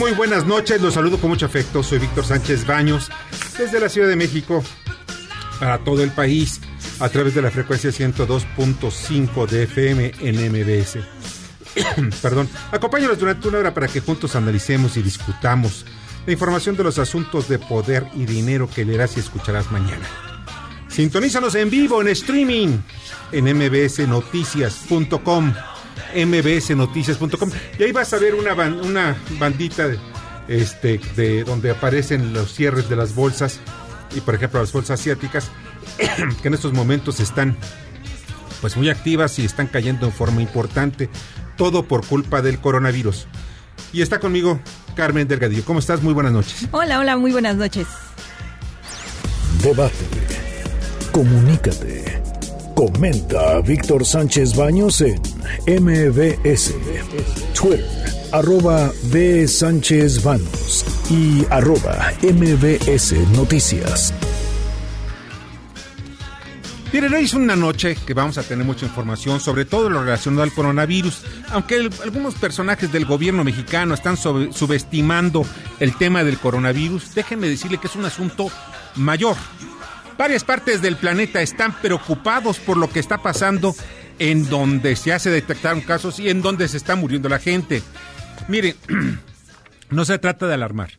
Muy, buenas noches. Los saludo con mucho afecto. Soy Víctor Sánchez Baños, desde la Ciudad de México, para todo el país, a través de la frecuencia 102.5 de FM en MBS. Perdón. Acompáñanos durante una hora para que juntos analicemos y discutamos la información de los asuntos de poder y dinero que leerás y escucharás mañana. Sintonízanos en vivo, en streaming, en mbsnoticias.com, mbsnoticias.com. Y ahí vas a ver una, ban- una bandita de, este, de donde aparecen los cierres de las bolsas, y por ejemplo las bolsas asiáticas, que en estos momentos están pues muy activas y están cayendo en forma importante, todo por culpa del coronavirus. Y está conmigo Carmen Delgadillo. ¿Cómo estás? Muy buenas noches. Hola, hola, muy buenas noches. Debate. Comunícate. Comenta a Víctor Sánchez Baños en MBS, Twitter, arroba B. Sánchez Baños y arroba MBS Noticias. Es una noche que vamos a tener mucha información sobre todo lo relacionado al coronavirus, aunque algunos personajes del gobierno mexicano están subestimando el tema del coronavirus, déjenme decirle que es un asunto mayor. Varias partes del planeta están preocupados por lo que está pasando en donde ya se detectaron casos y en donde se está muriendo la gente. Miren, no se trata de alarmar,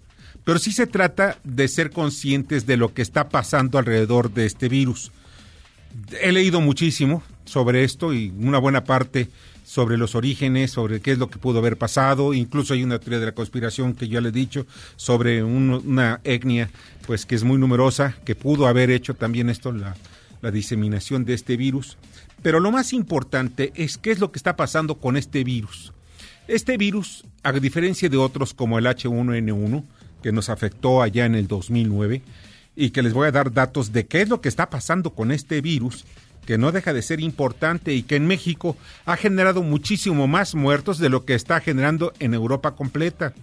pero sí se trata de ser conscientes de lo que está pasando alrededor de este virus. He leído muchísimo sobre esto y una buena parte sobre los orígenes, sobre qué es lo que pudo haber pasado. Incluso hay una teoría de la conspiración que yo le he dicho sobre un- una etnia, pues que es muy numerosa, que pudo haber hecho también esto, la diseminación de este virus. Pero lo más importante es qué es lo que está pasando con este virus. Este virus, a diferencia de otros como el H1N1, que nos afectó allá en el 2009, y que les voy a dar datos de qué es lo que está pasando con este virus, que no deja de ser importante y que en México ha generado muchísimo más muertos de lo que está generando en Europa completa,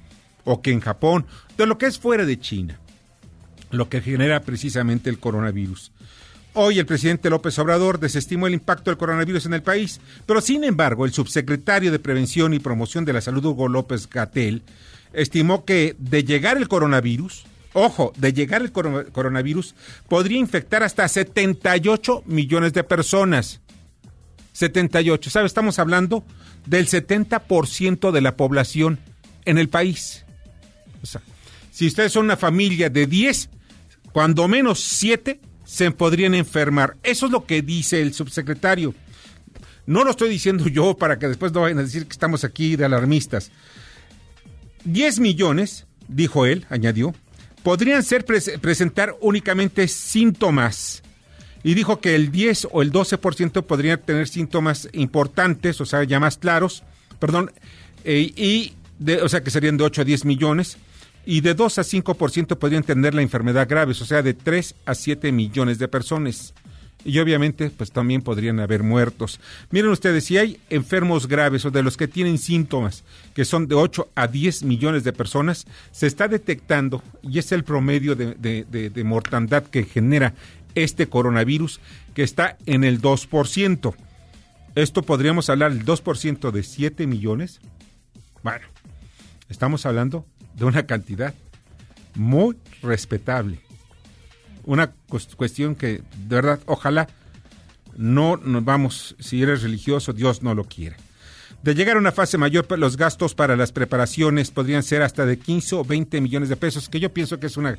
o que en Japón, de lo que es fuera de China, lo que genera precisamente el coronavirus. Hoy el presidente López Obrador desestimó el impacto del coronavirus en el país, pero sin embargo el subsecretario de Prevención y Promoción de la Salud, Hugo López Gatel, estimó que de llegar el coronavirus, ojo, de llegar el coro- coronavirus, podría infectar hasta 78 millones de personas. 78, ¿sabe? Estamos hablando del 70% de la población en el país. O sea, si ustedes son una familia de 10, cuando menos 7 se podrían enfermar. Eso es lo que dice el subsecretario. No lo estoy diciendo yo para que después no vayan a decir que estamos aquí de alarmistas. 10 millones, dijo él, añadió, podrían ser pres- presentar únicamente síntomas. Y dijo que el 10 o el 12% podrían tener síntomas importantes, o sea, ya más claros, perdón, eh, y de, o sea, que serían de 8 a 10 millones, y de 2 a 5% podrían tener la enfermedad graves, o sea, de 3 a 7 millones de personas. Y obviamente, pues también podrían haber muertos. Miren ustedes, si hay enfermos graves o de los que tienen síntomas, que son de 8 a 10 millones de personas, se está detectando, y es el promedio de- de mortandad que genera este coronavirus, que está en el 2%. Esto podríamos hablar del 2% de 7 millones. Bueno, estamos hablando de una cantidad muy respetable. Una cues- cuestión que de verdad ojalá no nos vamos si eres religioso Dios no lo quiere De llegar a una fase mayor, pues, los gastos para las preparaciones podrían ser hasta de 15 o 20 millones de pesos, que yo pienso que es una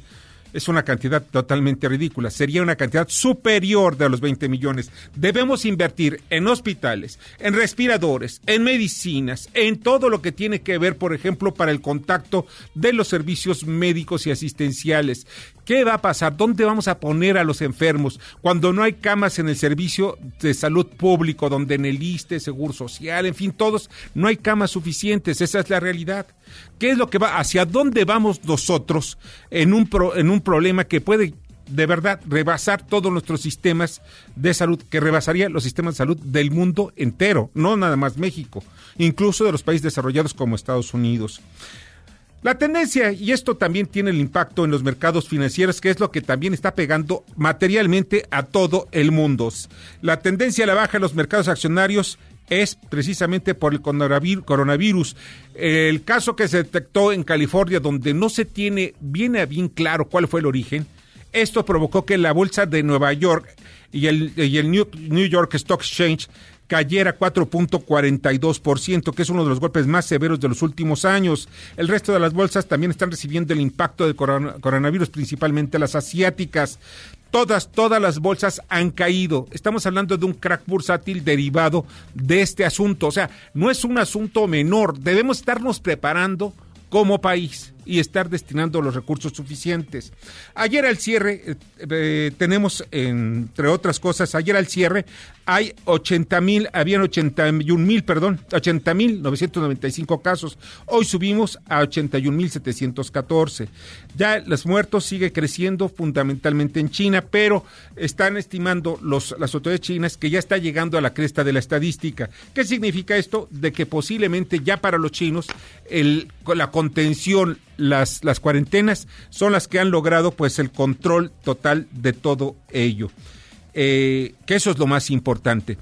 es una cantidad totalmente ridícula. Sería una cantidad superior de los 20 millones. Debemos invertir en hospitales, en respiradores, en medicinas, en todo lo que tiene que ver, por ejemplo, para el contacto de los servicios médicos y asistenciales. ¿Qué va a pasar? ¿Dónde vamos a poner a los enfermos cuando no hay camas en el servicio de salud público, donde en el ISTE, Seguro Social, en fin, todos, no hay camas suficientes? Esa es la realidad. ¿Qué es lo que va? ¿Hacia dónde vamos nosotros en un, en un problema que puede de verdad rebasar todos nuestros sistemas de salud, que rebasaría los sistemas de salud del mundo entero, no nada más México, incluso de los países desarrollados como Estados Unidos? La tendencia, y esto también tiene el impacto en los mercados financieros, que es lo que también está pegando materialmente a todo el mundo. La tendencia a la baja en los mercados accionarios es precisamente por el coronavir- coronavirus. El caso que se detectó en California, donde no se tiene bien a bien claro cuál fue el origen, esto provocó que la bolsa de Nueva York y el, New York Stock Exchange cayera 4.42%, que es uno de los golpes más severos de los últimos años. El resto de las bolsas también están recibiendo el impacto del corona- coronavirus, principalmente las asiáticas. Todas, todas las bolsas han caído. Estamos hablando de un crack bursátil derivado de este asunto. O sea, no es un asunto menor. Debemos estarnos preparando como país y estar destinando los recursos suficientes. Ayer al cierre, eh, eh, tenemos, entre otras cosas, ayer al cierre hay 80 mil, habían 81 mil, perdón, 80 mil 995 casos. Hoy subimos a 81 mil 714. Ya los muertos sigue creciendo fundamentalmente en China, pero están estimando los, las autoridades chinas que ya está llegando a la cresta de la estadística. ¿Qué significa esto? De que posiblemente ya para los chinos el, la contención, las, las cuarentenas son las que han logrado pues el control total de todo ello. Eh, que eso es lo más importante.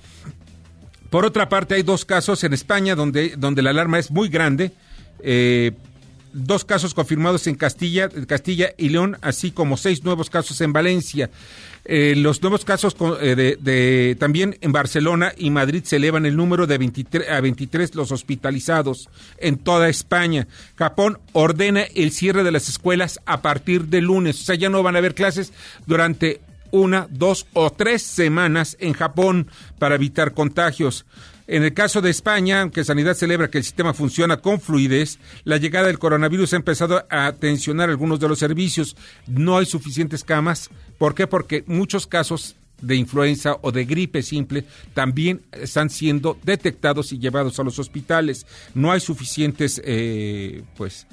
Por otra parte, hay dos casos en España donde, donde la alarma es muy grande. Eh, dos casos confirmados en Castilla, Castilla y León, así como seis nuevos casos en Valencia. Eh, los nuevos casos con- eh, de, de- también en Barcelona y Madrid se elevan el número de 23 a 23 los hospitalizados en toda España. Japón ordena el cierre de las escuelas a partir de lunes, o sea, ya no van a haber clases durante una, dos o tres semanas en Japón para evitar contagios. En el caso de España, aunque Sanidad celebra que el sistema funciona con fluidez, la llegada del coronavirus ha empezado a tensionar algunos de los servicios. No hay suficientes camas. ¿Por qué? Porque muchos casos de influenza o de gripe simple también están siendo detectados y llevados a los hospitales. No hay suficientes, eh, pues,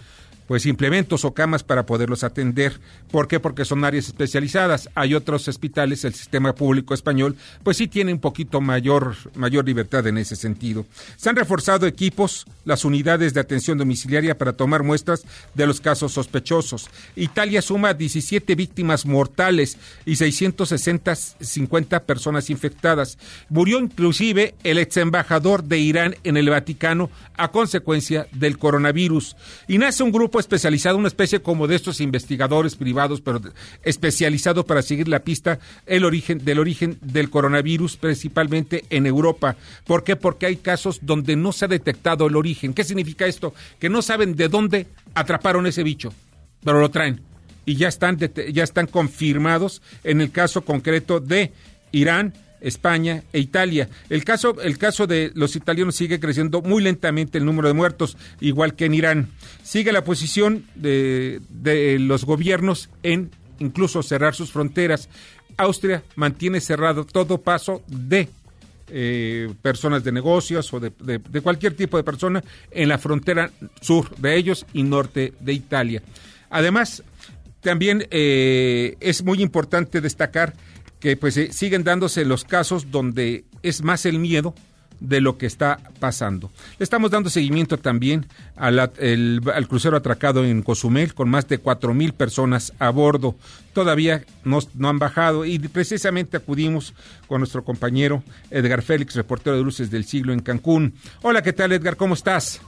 pues implementos o camas para poderlos atender. ¿Por qué? Porque son áreas especializadas. Hay otros hospitales, el sistema público español, pues sí tiene un poquito mayor, mayor libertad en ese sentido. Se han reforzado equipos, las unidades de atención domiciliaria para tomar muestras de los casos sospechosos. Italia suma 17 víctimas mortales y 660 50 personas infectadas. Murió inclusive el ex embajador de Irán en el Vaticano a consecuencia del coronavirus. Y nace un grupo especializado, una especie como de estos investigadores privados, pero especializado para seguir la pista el origen, del origen del coronavirus, principalmente en Europa. ¿Por qué? Porque hay casos donde no se ha detectado el origen. ¿Qué significa esto? Que no saben de dónde atraparon ese bicho, pero lo traen. Y ya están, ya están confirmados en el caso concreto de Irán, España e Italia. El caso, el caso de los italianos sigue creciendo muy lentamente el número de muertos, igual que en Irán. Sigue la posición de, de los gobiernos en incluso cerrar sus fronteras. Austria mantiene cerrado todo paso de eh, personas de negocios o de, cualquier tipo de persona en la frontera sur de ellos y norte de Italia. Además, también eh, es muy importante destacar que pues eh, siguen dándose los casos donde es más el miedo de lo que está pasando. Estamos dando seguimiento también a la- al crucero atracado en Cozumel con más de mil personas a bordo. Todavía no, no han bajado y precisamente acudimos con nuestro compañero Edgar Félix, reportero de Luces del Siglo en Cancún. Hola, ¿qué tal Edgar? ¿Cómo estás?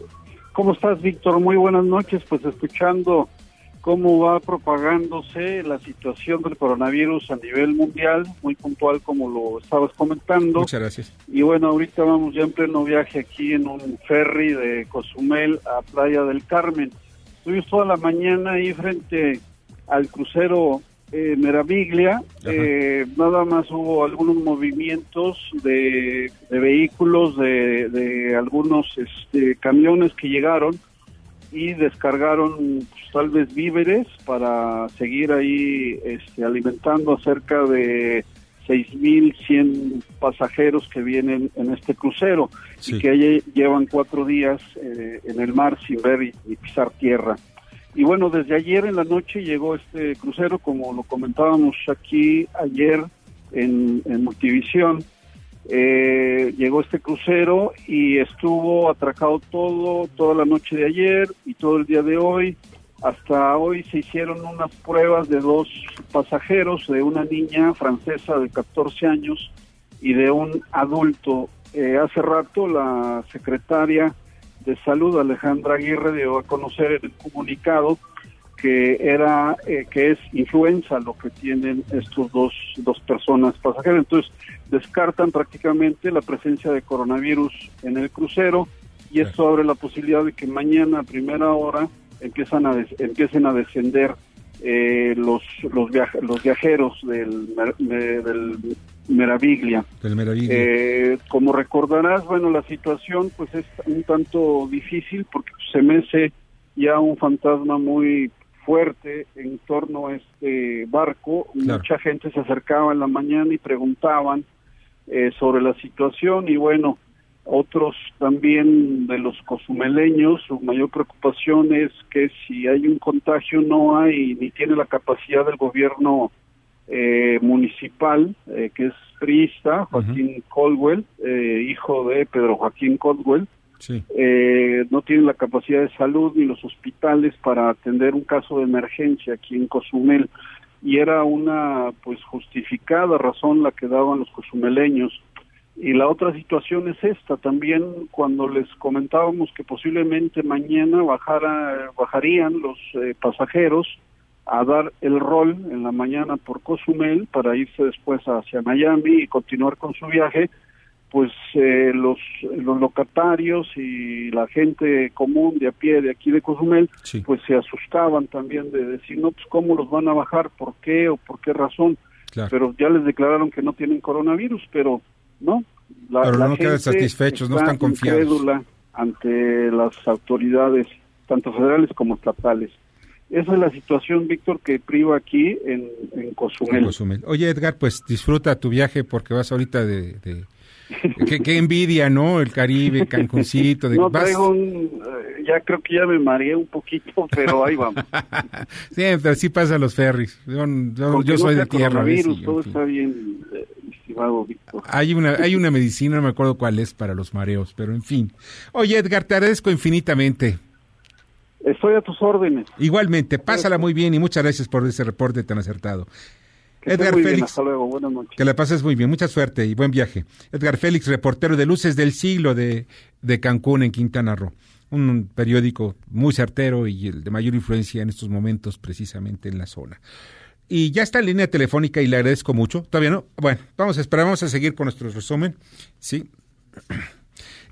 ¿Cómo estás, Víctor? Muy buenas noches. Pues escuchando cómo va propagándose la situación del coronavirus a nivel mundial, muy puntual como lo estabas comentando. Muchas gracias. Y bueno, ahorita vamos ya en pleno viaje aquí en un ferry de Cozumel a Playa del Carmen. Estuvimos toda la mañana ahí frente al crucero eh, Meraviglia. Eh, nada más hubo algunos movimientos de, de vehículos, de, de algunos este, camiones que llegaron y descargaron pues, tal vez víveres para seguir ahí este, alimentando a cerca de 6.100 pasajeros que vienen en este crucero Sí. y que lle- llevan cuatro días eh, en el mar sin ver y, y pisar tierra. Y bueno, desde ayer en la noche llegó este crucero, como lo comentábamos aquí ayer en, en Multivisión, eh, llegó este crucero y estuvo atracado todo, toda la noche de ayer y todo el día de hoy. Hasta hoy se hicieron unas pruebas de dos pasajeros, de una niña francesa de 14 años y de un adulto. Eh, hace rato la secretaria de Salud, Alejandra Aguirre, dio a conocer en el comunicado que era eh, que es influenza lo que tienen estos dos dos personas pasajeras. Entonces descartan prácticamente la presencia de coronavirus en el crucero y esto abre la posibilidad de que mañana a primera hora empiezan a des- empiecen a descender eh, los los, los viajeros del Meraviglia. Del Meraviglia. eh, como recordarás, bueno, la situación pues es un tanto difícil porque se mece ya un fantasma muy fuerte en torno a este barco. Claro. Mucha gente se acercaba en la mañana y preguntaban eh, sobre la situación y bueno, otros también de los cozumeleños, su mayor preocupación es que si hay un contagio no hay ni tiene la capacidad del gobierno eh, municipal, eh, que es priista, Joaquín Caldwell, eh, hijo de Pedro Joaquín Caldwell, Eh, no tiene la capacidad de salud ni los hospitales para atender un caso de emergencia aquí en Cozumel. Y era una pues justificada razón la que daban los cozumeleños. Y la otra situación es esta. También cuando les comentábamos que posiblemente mañana bajara bajarían los eh, pasajeros a dar el rol en la mañana por Cozumel para irse después hacia Miami y continuar con su viaje pues eh, los, los locatarios y la gente común de a pie de aquí de Cozumel, Sí. pues se asustaban también de decir, no, pues cómo los van a bajar, por qué o por qué razón. Claro. Pero ya les declararon que no tienen coronavirus, pero no. La, Pero la no quedan satisfechos, no está están confiados. ante las autoridades, tanto federales como estatales. Esa es la situación, Víctor, que priva aquí en, en Cozumel. En Cozumel. Oye, Edgar, pues disfruta tu viaje porque vas ahorita de... de- qué, qué envidia, ¿no? El Caribe, Cancuncito. De, No vas- traigo un, eh, ya creo que ya me mareé un poquito, pero ahí vamos. pero así pasa los ferries. Yo, soy de tierra. todo en fin. está bien, eh, estimado Víctor. Hay una, hay una medicina, no me acuerdo cuál es para los mareos, pero en fin. Oye, Edgar, te agradezco infinitamente. Estoy a tus órdenes. Igualmente, pásala muy bien y muchas gracias por ese reporte tan acertado. Que Edgar muy bien, Félix, hasta luego, buenas noches. que la pases muy bien, mucha suerte y buen viaje. Edgar Félix, reportero de Luces del Siglo de, de Cancún, en Quintana Roo. Un periódico muy certero y el de mayor influencia en estos momentos, precisamente en la zona. Y ya está en línea telefónica y le agradezco mucho. ¿Todavía no? Bueno, vamos a esperar, vamos a seguir con nuestro resumen. Sí.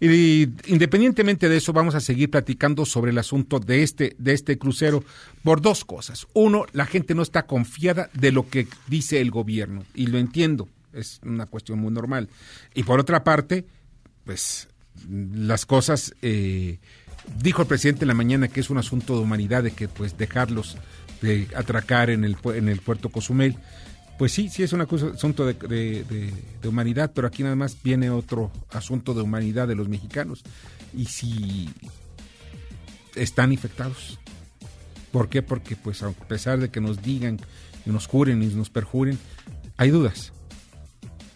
Y independientemente de eso, vamos a seguir platicando sobre el asunto de este, de este crucero por dos cosas. Uno, la gente no está confiada de lo que dice el gobierno, y lo entiendo, es una cuestión muy normal. Y por otra parte, pues las cosas, eh, dijo el presidente en la mañana que es un asunto de humanidad, de que pues dejarlos de atracar en el, en el puerto Cozumel. Pues sí, sí es un asunto de, humanidad, pero aquí nada más viene otro asunto de humanidad de los mexicanos. Y si están infectados. ¿Por qué? Porque pues a pesar de que nos digan y nos juren y nos perjuren, hay dudas.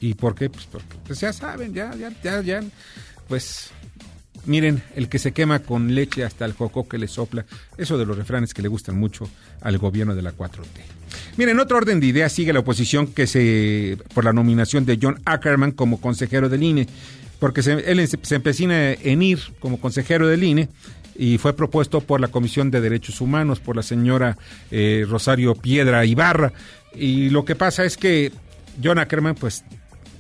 ¿Y por qué? Pues porque pues ya saben, ya, ya, ya, ya, pues miren, el que se quema con leche hasta el coco que le sopla, eso de los refranes que le gustan mucho al gobierno de la 4T. Miren, en otro orden de ideas sigue la oposición que se por la nominación de John Ackerman como consejero del INE, porque se, él se, empecina en ir como consejero del INE y fue propuesto por la Comisión de Derechos Humanos, por la señora eh, Rosario Piedra Ibarra. Y lo que pasa es que John Ackerman, pues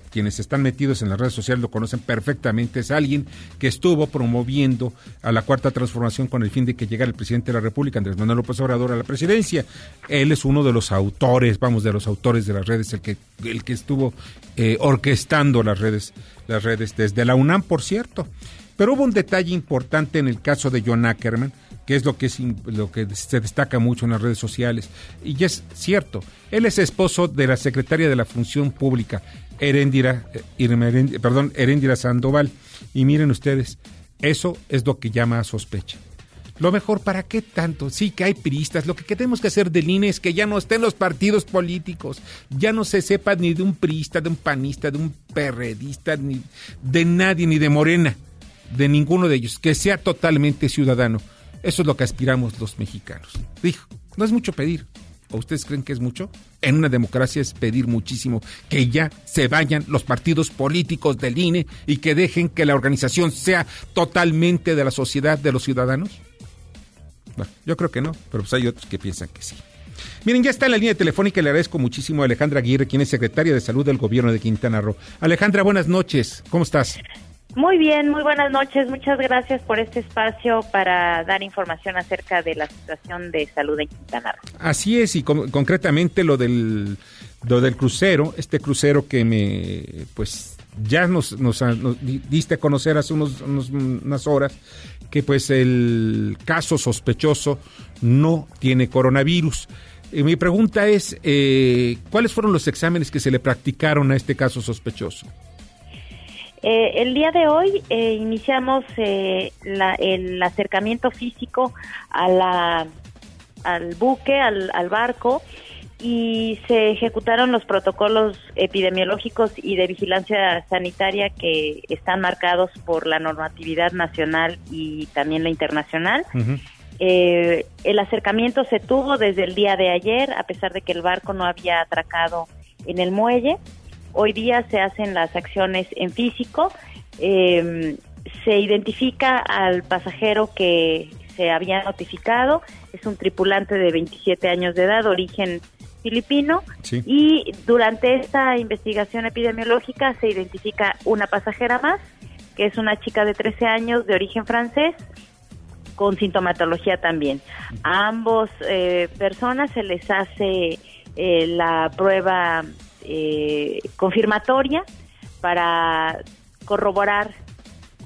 quienes están metidos en las redes sociales lo conocen perfectamente, es alguien que estuvo promoviendo a la cuarta transformación con el fin de que llegara el presidente de la República, Andrés Manuel López Obrador, a la presidencia. Él es uno de los autores, vamos, de los autores de las redes, el que, estuvo eh, orquestando las redes, las redes desde la UNAM, por cierto. Pero hubo un detalle importante en el caso de John Ackerman, que es lo que, es, lo que se destaca mucho en las redes sociales. Y es cierto, él es esposo de la secretaria de la Función Pública, Heréndira, eh, perdón, Heréndira Sandoval. Y miren ustedes, eso es lo que llama a sospecha. Lo mejor, ¿para qué tanto? Sí, que hay priistas. Lo que tenemos que hacer del INE es que ya no estén los partidos políticos. Ya no se sepa ni de un priista, de un panista, de un perredista, ni de nadie, ni de Morena, de ninguno de ellos. Que sea totalmente ciudadano. Eso es lo que aspiramos los mexicanos. Dijo, no es mucho pedir. ¿O ustedes creen que es mucho? En una democracia es pedir muchísimo que ya se vayan los partidos políticos del INE y que dejen que la organización sea totalmente de la sociedad, de los ciudadanos. Bueno, yo creo que no, pero pues hay otros que piensan que sí. Miren, ya está en la línea telefónica y le agradezco muchísimo a Alejandra Aguirre, quien es secretaria de Salud del Gobierno de Quintana Roo. Alejandra, buenas noches. ¿Cómo estás? Muy bien, muy buenas noches. Muchas gracias por este espacio para dar información acerca de la situación de salud en Quintana Roo. Así es, y con- concretamente lo del, lo del crucero, este crucero que me, pues, ya nos, nos, di- diste a conocer hace unos, unos- unas horas, que pues el caso sospechoso no tiene coronavirus. Y mi pregunta es, eh, ¿cuáles fueron los exámenes que se le practicaron a este caso sospechoso? Eh, el día de hoy eh, iniciamos eh, la- el acercamiento físico a la, al buque, al, al barco, y se ejecutaron los protocolos epidemiológicos y de vigilancia sanitaria que están marcados por la normatividad nacional y también la internacional. Eh, el acercamiento se tuvo desde el día de ayer, a pesar de que el barco no había atracado en el muelle. Hoy día se hacen las acciones en físico. Eh, se identifica al pasajero que se había notificado. Es un tripulante de 27 años de edad, origen filipino. Sí. Y durante esta investigación epidemiológica se identifica una pasajera más, que es una chica de 13 años de origen francés con sintomatología también. A ambos eh, personas se les hace eh, la prueba eh, confirmatoria para corroborar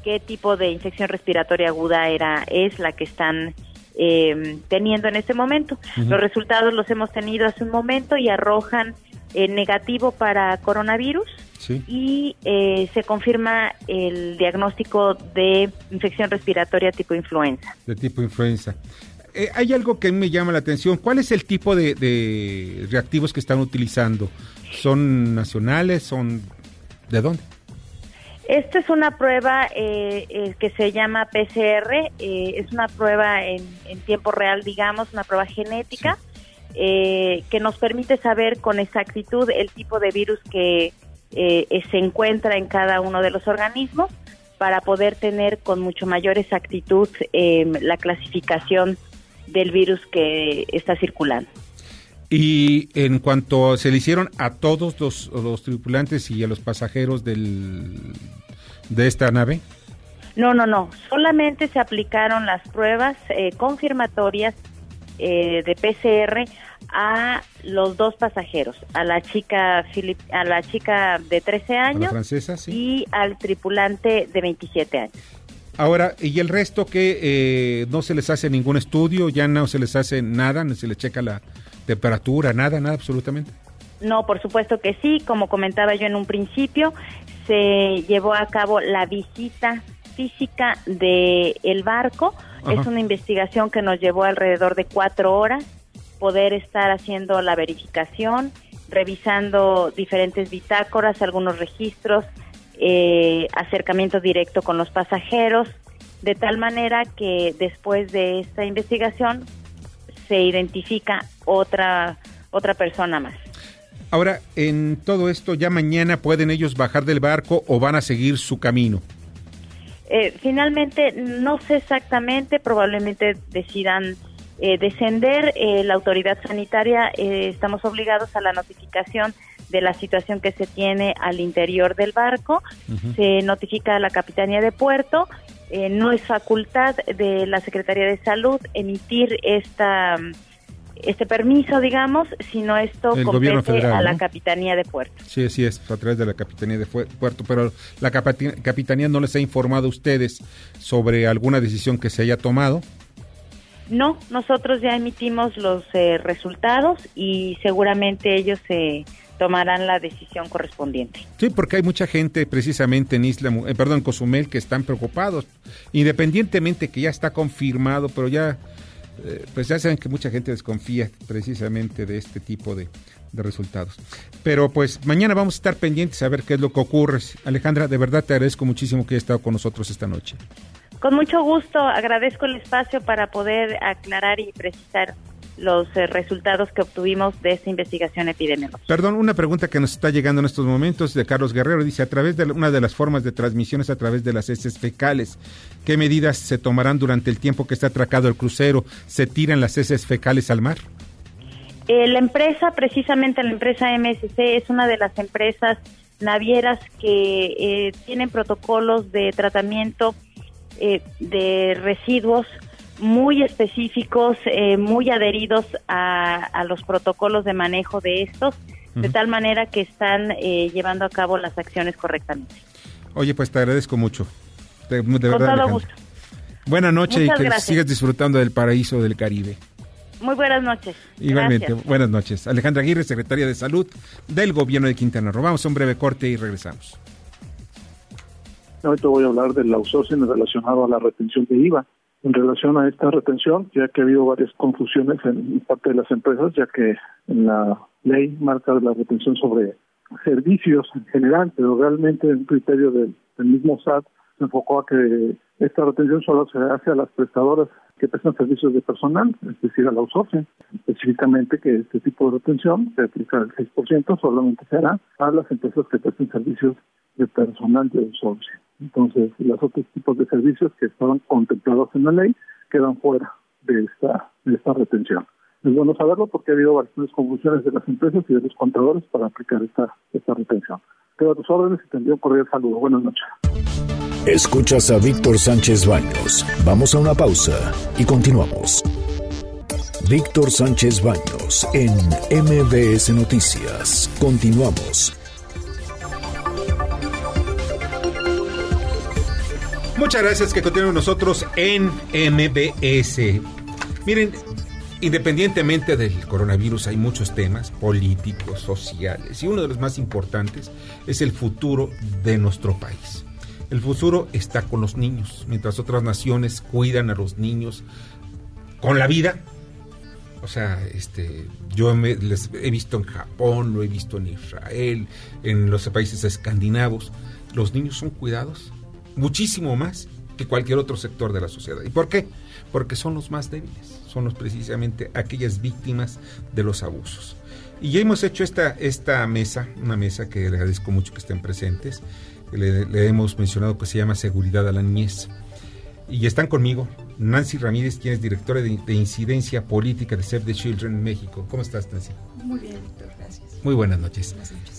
qué tipo de infección respiratoria aguda era es la que están eh, teniendo en este momento. Los resultados los hemos tenido hace un momento y arrojan eh, negativo para coronavirus Sí. y eh, se confirma el diagnóstico de infección respiratoria tipo influenza. de tipo influenza. Eh, hay algo que me llama la atención. ¿Cuál es el tipo de, de reactivos que están utilizando? ¿Son nacionales? ¿Son de dónde? Esta es una prueba eh, eh, que se llama PCR, eh, es una prueba en, en tiempo real, digamos, una prueba genética eh, que nos permite saber con exactitud el tipo de virus que eh, eh, se encuentra en cada uno de los organismos para poder tener con mucho mayor exactitud eh, la clasificación del virus que está circulando. Y en cuanto se le hicieron a todos los, los tripulantes y a los pasajeros del, de esta nave, No, no, no. Solamente se aplicaron las pruebas eh, confirmatorias eh, de PCR a los dos pasajeros, a la chica Filip- a la chica de 13 a la años francesa, sí. y al tripulante de 27 años. Ahora, ¿y el resto que eh, no se les hace ningún estudio? ¿Ya no se les hace nada? ¿No se les checa la temperatura? ¿Nada? ¿Nada absolutamente? No, por supuesto que sí. Como comentaba yo en un principio, se llevó a cabo la visita física de el barco. Ajá. Es una investigación que nos llevó alrededor de cuatro horas poder estar haciendo la verificación, revisando diferentes bitácoras, algunos registros, eh, acercamiento directo con los pasajeros, de tal manera que después de esta investigación se identifica otra otra persona más. Ahora, en todo esto, ¿ya mañana pueden ellos bajar del barco o van a seguir su camino? Eh, finalmente, no sé exactamente, probablemente decidan eh, descender. Eh, la autoridad sanitaria, eh, estamos obligados a la notificación de la situación que se tiene al interior del barco. Se notifica a la Capitanía de Puerto. Eh, no es facultad de la Secretaría de Salud emitir esta este permiso, digamos, sino esto El compete federal, a la ¿no? Capitanía de Puerto. Sí, así es, a través de la Capitanía de Puerto, pero la Capitanía no les ha informado a ustedes sobre alguna decisión que se haya tomado. No, nosotros ya emitimos los eh, resultados y seguramente ellos se tomarán la decisión correspondiente. Sí, porque hay mucha gente precisamente en Isla, eh, perdón, en Cozumel que están preocupados, independientemente que ya está confirmado, pero ya, eh, pues ya saben que mucha gente desconfía precisamente de este tipo de, de resultados. Pero pues mañana vamos a estar pendientes a ver qué es lo que ocurre. Alejandra, de verdad te agradezco muchísimo que hayas estado con nosotros esta noche. Con mucho gusto agradezco el espacio para poder aclarar y precisar los eh, resultados que obtuvimos de esta investigación epidemiológica. Perdón, una pregunta que nos está llegando en estos momentos de Carlos Guerrero. Dice, a través de la- una de las formas de transmisión es a través de las heces fecales. ¿Qué medidas se tomarán durante el tiempo que está atracado el crucero? ¿Se tiran las heces fecales al mar? Eh, la empresa, precisamente la empresa MSC, es una de las empresas navieras que eh, tienen protocolos de tratamiento eh, de residuos muy específicos, eh, muy adheridos a, a los protocolos de manejo de estos, de tal manera que están eh, llevando a cabo las acciones correctamente. Oye, pues te agradezco mucho. De, de Con verdad, todo Alejandra. gusto. Buenas noches y que gracias. sigas disfrutando del paraíso del Caribe. Muy buenas noches. Igualmente, Gracias. buenas noches. Alejandra Aguirre, secretaria de Salud del Gobierno de Quintana Roo. Vamos a un breve corte y regresamos. Ahorita voy a hablar del outsourcing relacionado a la retención de IVA. En relación a esta retención, ya que ha habido varias confusiones en parte de las empresas, ya que en la ley marca la retención sobre servicios en general, pero realmente el criterio del, mismo SAT se enfocó a que esta retención solo se hace a las prestadoras que prestan servicios de personal, es decir, al outsourcing. Específicamente que este tipo de retención, que aplica el 6%, solamente se hará a las empresas que presten servicios de personal de outsourcing. Entonces, los otros tipos de servicios que estaban contemplados en la ley quedan fuera de esta, retención. Es bueno saberlo porque ha habido bastantes confusiones de las empresas y de los contadores para aplicar esta, esta retención. Quedo a tus órdenes y te envío un cordial saludo. Buenas noches. Escuchas a Víctor Sánchez Baños. Vamos a una pausa y continuamos. Víctor Sánchez Baños en MBS Noticias. Continuamos. Muchas gracias que continúen nosotros en MBS. Miren, independientemente del coronavirus hay muchos temas políticos, sociales y uno de los más importantes es el futuro de nuestro país. El futuro está con los niños, mientras otras naciones cuidan a los niños con la vida. O sea, este, yo les he visto en Japón, lo he visto en Israel, en los países escandinavos. Los niños son cuidados muchísimo más que cualquier otro sector de la sociedad. ¿Y por qué? Porque son los más débiles, son los precisamente aquellas víctimas de los abusos. Y ya hemos hecho esta, esta mesa, una mesa que le agradezco mucho que estén presentes. Le, le hemos mencionado que se llama Seguridad a la Niñez. Y están conmigo Nancy Ramírez, quien es directora de, de incidencia política de Save the Children en México. ¿Cómo estás, Nancy? Muy bien, Víctor, gracias. Muy buenas noches. Buenas noches.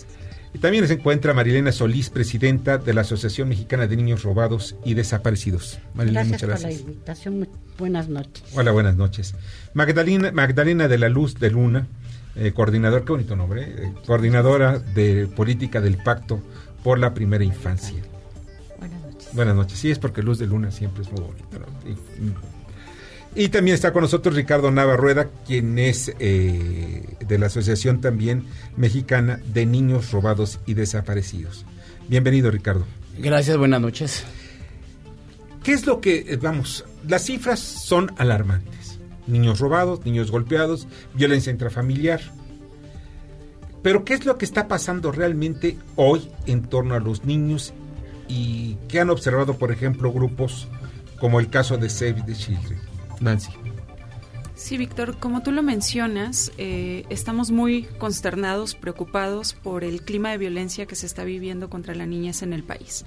Y también se encuentra Marilena Solís, presidenta de la Asociación Mexicana de Niños Robados y Desaparecidos. Marilena, Gracias muchas por la gracias. invitación. Buenas noches. Hola, buenas noches. Magdalena, Magdalena de la Luz de Luna, eh, coordinador, qué bonito nombre, eh, coordinadora de política del Pacto por la Primera Infancia. Buenas noches. Buenas noches. Sí, es porque Luz de Luna siempre es muy bonito. ¿no? Y, también está con nosotros Ricardo Nava Rueda, quien es eh, de la Asociación también Mexicana de Niños Robados y Desaparecidos. Bienvenido, Ricardo. Gracias, buenas noches. ¿Qué es lo que, eh, vamos, las cifras son alarmantes? Niños robados, niños golpeados, violencia intrafamiliar. Pero ¿qué es lo que está pasando realmente hoy en torno a los niños y qué han observado, por ejemplo, grupos como el caso de Save the Children? Nancy. Sí, Víctor, como tú lo mencionas, eh, estamos muy consternados, preocupados por el clima de violencia que se está viviendo contra la niñez en el país.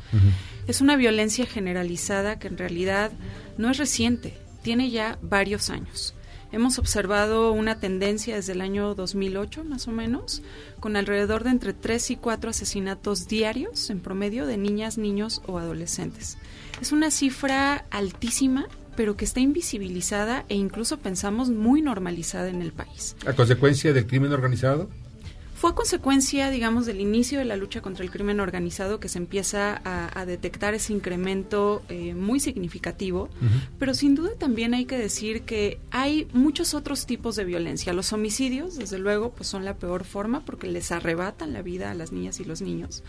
Es una violencia generalizada que en realidad no es reciente, tiene ya varios años. Hemos observado una tendencia desde el año 2008 más o menos, con alrededor de entre 3 y 4 asesinatos diarios en promedio de niñas, niños o adolescentes. Es una cifra altísima, pero que está invisibilizada e incluso pensamos muy normalizada en el país. ¿A consecuencia del crimen organizado? Fue a consecuencia, digamos, del inicio de la lucha contra el crimen organizado que se empieza a, a detectar ese incremento eh, muy significativo, pero sin duda también hay que decir que hay muchos otros tipos de violencia. Los homicidios, desde luego, pues son la peor forma porque les arrebatan la vida a las niñas y los niños.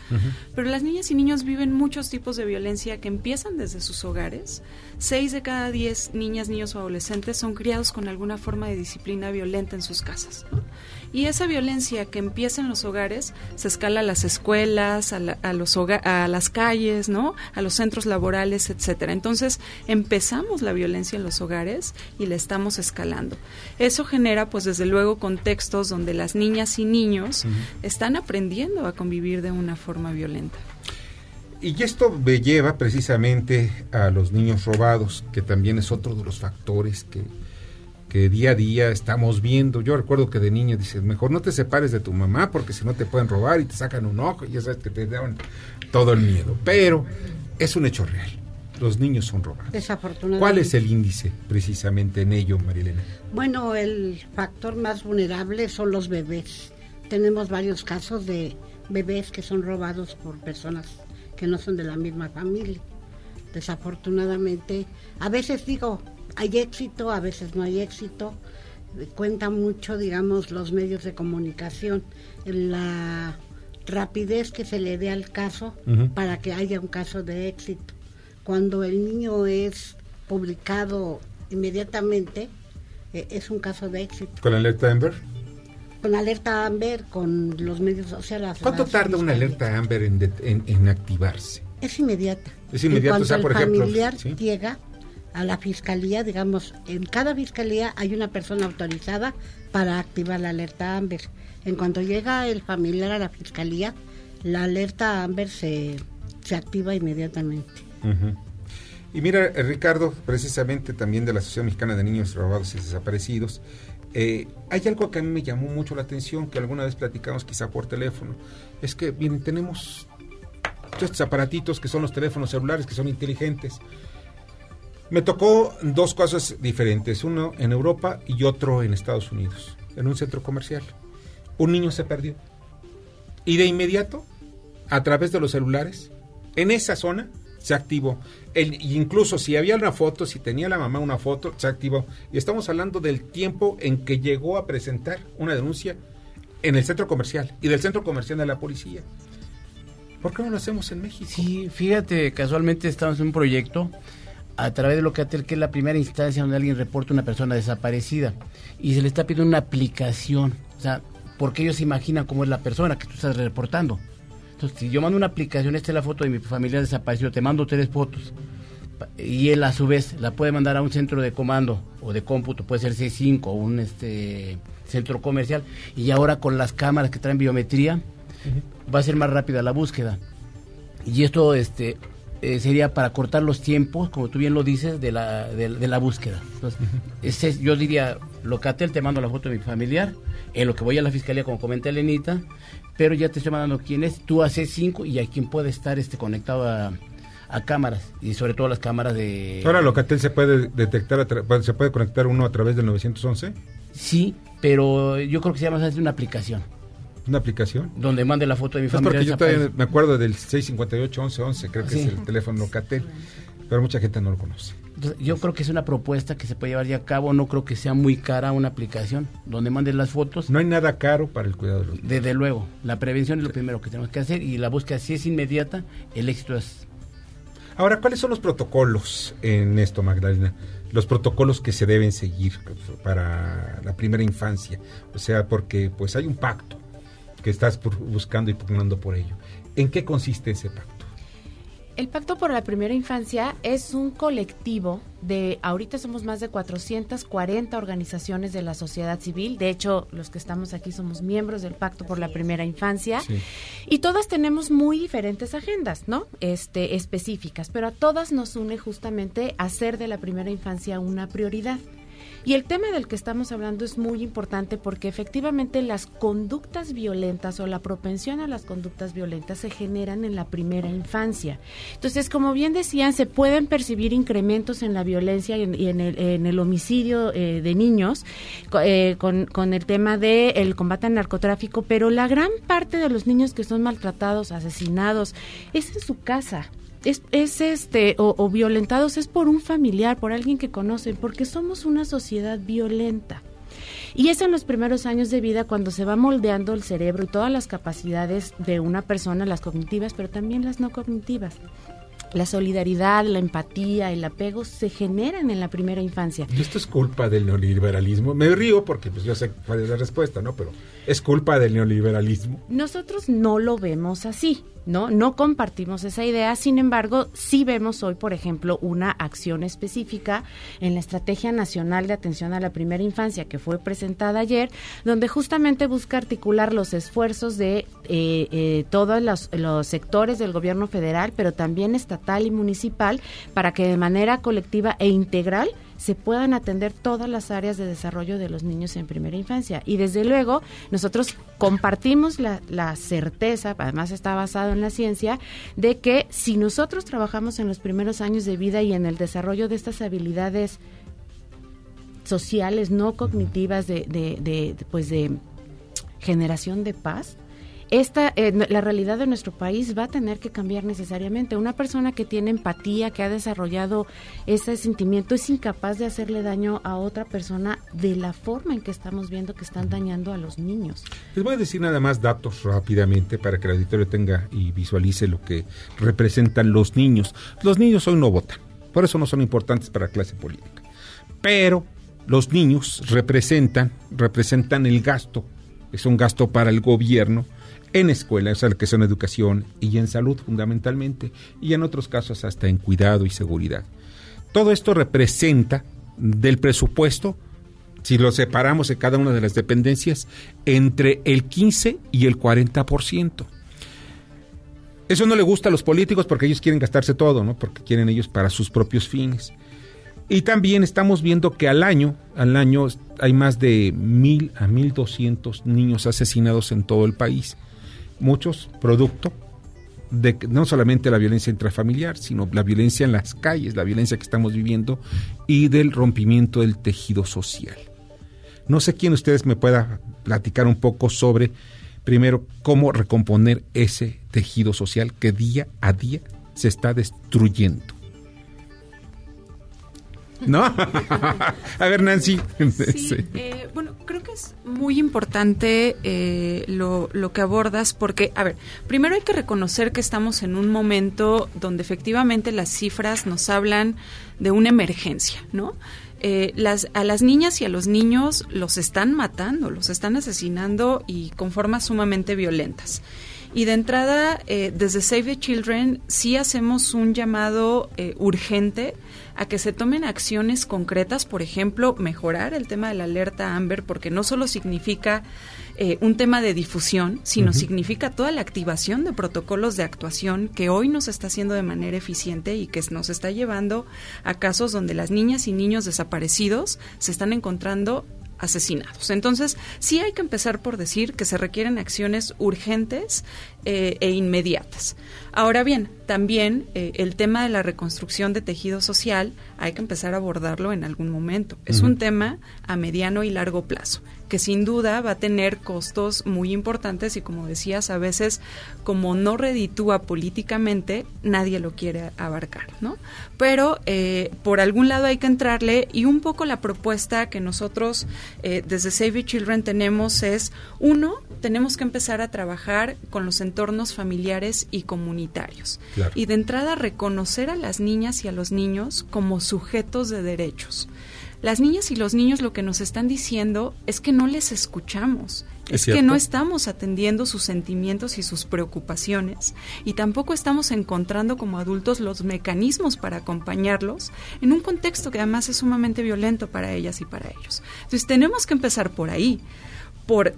Pero las niñas y niños viven muchos tipos de violencia que empiezan desde sus hogares. Seis de cada diez niñas, niños o adolescentes son criados con alguna forma de disciplina violenta en sus casas. ¿no? Y esa violencia que empieza en los hogares se escala a las escuelas, a, la- a los hoga- a las calles, ¿no? A los centros laborales, etcétera. Entonces empezamos la violencia en los hogares y la estamos escalando. Eso genera, pues desde luego, contextos donde las niñas y niños están aprendiendo a convivir de una forma violenta. Y esto me lleva precisamente a los niños robados, que también es otro de los factores que, que día a día estamos viendo. Yo recuerdo que de niño dices, mejor no te separes de tu mamá porque si no te pueden robar y te sacan un ojo y ya sabes que te dan todo el miedo. Pero es un hecho real. Los niños son robados. Desafortunadamente. ¿Cuál es el índice precisamente en ello, Marilena? Bueno, el factor más vulnerable son los bebés. Tenemos varios casos de bebés que son robados por personas que no son de la misma familia. Desafortunadamente, a veces digo, hay éxito, a veces no hay éxito. Cuenta mucho, digamos, los medios de comunicación, la rapidez que se le dé al caso para que haya un caso de éxito. Cuando el niño es publicado inmediatamente, eh, es un caso de éxito. ¿Con la alerta Amber? Con alerta Amber, con los medios sociales. ¿Cuánto tarda una alerta Amber en, det- en- en activarse? Es inmediata. Es inmediata, o sea, por el ejemplo, familiar ¿sí? llega a la fiscalía, digamos, en cada fiscalía hay una persona autorizada para activar la alerta Amber. En cuanto llega el familiar a la fiscalía, la alerta Amber se, se activa inmediatamente. Y mira, eh, Ricardo, precisamente también de la Asociación Mexicana de Niños Robados y Desaparecidos, eh, hay algo que a mí me llamó mucho la atención, que alguna vez platicamos quizá por teléfono, es que, miren, tenemos estos aparatitos que son los teléfonos celulares, que son inteligentes. Me tocó dos cosas diferentes, uno en Europa y otro en Estados Unidos, en un centro comercial. Un niño se perdió. Y de inmediato, a través de los celulares, en esa zona se activó. El, incluso si había una foto, si tenía la mamá una foto, se activó. Y estamos hablando del tiempo en que llegó a presentar una denuncia en el centro comercial y del centro comercial de la policía. ¿Por qué no lo hacemos en México? Sí, fíjate, casualmente estamos en un proyecto a través de Locatel, que es la primera instancia donde alguien reporta una persona desaparecida. Y se le está pidiendo una aplicación, o sea, porque ellos se imaginan cómo es la persona que tú estás reportando. Entonces, si yo mando una aplicación, esta es la foto de mi familiar desaparecido, te mando tres fotos. Y él a su vez la puede mandar a un centro de comando o de cómputo, puede ser C5 o un este centro comercial. Y ahora con las cámaras que traen biometría va a ser más rápida la búsqueda. Y esto este eh, sería para cortar los tiempos, como tú bien lo dices, de la, de, de la búsqueda. Entonces, ese es- yo diría, Locatel, te mando la foto de mi familiar, en lo que voy a la fiscalía, como comenta Elenita, pero ya te estoy mandando quién es, tú haces cinco y a quién puede estar este conectado a, a cámaras, y sobre todo las cámaras de... Ahora Locatel se puede detectar, se puede conectar uno a través del 911, Sí, pero yo creo que se llama una aplicación, una aplicación. donde mande la foto de mi Es familiar. porque yo todavía me acuerdo del 658-1111, creo que Sí. es el teléfono Locatel, pero mucha gente no lo conoce. Entonces, yo creo que es una propuesta que se puede llevar ya a cabo, no creo que sea muy cara una aplicación donde mandes las fotos. No hay nada caro para el cuidado de los niños. Desde luego, la prevención es lo primero que tenemos que hacer y la búsqueda si es inmediata, el éxito es... Ahora, ¿cuáles son los protocolos en esto, Magdalena? Los protocolos que se deben seguir para la primera infancia. O sea, porque pues hay un pacto que estás por- buscando y pugnando por ello. ¿En qué consiste ese pacto? El Pacto por la Primera Infancia es un colectivo de, ahorita somos más de 440 organizaciones de la sociedad civil, de hecho los que estamos aquí somos miembros del Pacto por la Primera Infancia Sí. y todas tenemos muy diferentes agendas, ¿no? Este, específicas, pero a todas nos une justamente hacer de la primera infancia una prioridad. Y el tema del que estamos hablando es muy importante porque efectivamente las conductas violentas o la propensión a las conductas violentas se generan en la primera infancia. Entonces, como bien decían, se pueden percibir incrementos en la violencia y en, y en el, homicidio eh, de niños eh, con, el tema del el combate al narcotráfico, pero la gran parte de los niños que son maltratados, asesinados, es en su casa es, es este o, o violentados es por un familiar, por alguien que conocen, porque somos una sociedad violenta. Y es en los primeros años de vida cuando se va moldeando el cerebro y todas las capacidades de una persona, las cognitivas, pero también las no cognitivas. La solidaridad, la empatía, el apego se generan en la primera infancia. Y esto es culpa del neoliberalismo. Me río porque pues yo sé cuál es la respuesta, ¿no? Pero es culpa del neoliberalismo. Nosotros no lo vemos así, ¿no? No compartimos esa idea, sin embargo, sí vemos hoy, por ejemplo, una acción específica en la Estrategia Nacional de Atención a la Primera Infancia que fue presentada ayer, donde justamente busca articular los esfuerzos de eh, eh, todos los, los sectores del gobierno federal, pero también estatal y municipal, para que de manera colectiva e integral se puedan atender todas las áreas de desarrollo de los niños en primera infancia. Y desde luego, nosotros compartimos la, certeza, además está basado en la ciencia, de que si nosotros trabajamos en los primeros años de vida y en el desarrollo de estas habilidades sociales, no cognitivas, de, de- de, pues de generación de paz, esta, eh, la realidad de nuestro país va a tener que cambiar necesariamente. Una persona que tiene empatía, que ha desarrollado ese sentimiento, es incapaz de hacerle daño a otra persona de la forma en que estamos viendo que están dañando a los niños. Les voy a decir nada más datos rápidamente para que el auditorio tenga y visualice lo que representan los niños. Los niños hoy no votan, por eso no son importantes para la clase política. Pero los niños representan, representan el gasto, es un gasto para el gobierno en escuelas, o sea, que son educación y en salud fundamentalmente, y en otros casos hasta en cuidado y seguridad. Todo esto representa del presupuesto si lo separamos en cada una de las dependencias, entre el 15 y el 40%. Eso no le gusta a los políticos porque ellos quieren gastarse todo, ¿no? Porque quieren ellos para sus propios fines. Y también estamos viendo que al año, al año hay más de mil a mil doscientos niños asesinados en todo el país. Muchos producto de no solamente la violencia intrafamiliar, sino la violencia en las calles, la violencia que estamos viviendo y del rompimiento del tejido social. No sé quién de ustedes me pueda platicar un poco sobre, primero, cómo recomponer ese tejido social que día a día se está destruyendo. ¿No? a ver, Nancy. Sí, eh, bueno, creo que es muy importante eh, lo, lo que abordas porque, a ver, primero hay que reconocer que estamos en un momento donde efectivamente las cifras nos hablan de una emergencia, ¿no? Eh, las, a las niñas y a los niños los están matando, los están asesinando y con formas sumamente violentas. Y de entrada, eh, desde Save the Children sí hacemos un llamado eh, urgente a que se tomen acciones concretas, por ejemplo, mejorar el tema de la alerta Amber, porque no solo significa eh, un tema de difusión, sino significa toda la activación de protocolos de actuación que hoy nos está haciendo de manera eficiente y que nos está llevando a casos donde las niñas y niños desaparecidos se están encontrando asesinados. Entonces, sí hay que empezar por decir que se requieren acciones urgentes eh, e inmediatas. Ahora bien, también eh, el tema de la reconstrucción de tejido social hay que empezar a abordarlo en algún momento. Es un tema a mediano y largo plazo que sin duda va a tener costos muy importantes y como decías, a veces como no reditúa políticamente, nadie lo quiere abarcar, ¿no? Pero eh, por algún lado hay que entrarle y un poco la propuesta que nosotros eh, desde Save Children tenemos es, uno, tenemos que empezar a trabajar con los entornos familiares y comunitarios. Claro. Y de entrada reconocer a las niñas y a los niños como sujetos de derechos. Las niñas y los niños lo que nos están diciendo es que no les escuchamos, Es es, que no estamos atendiendo sus sentimientos y sus preocupaciones y tampoco estamos encontrando como adultos los mecanismos para acompañarlos en un contexto que además es sumamente violento para ellas y para ellos. Entonces tenemos que empezar por ahí, por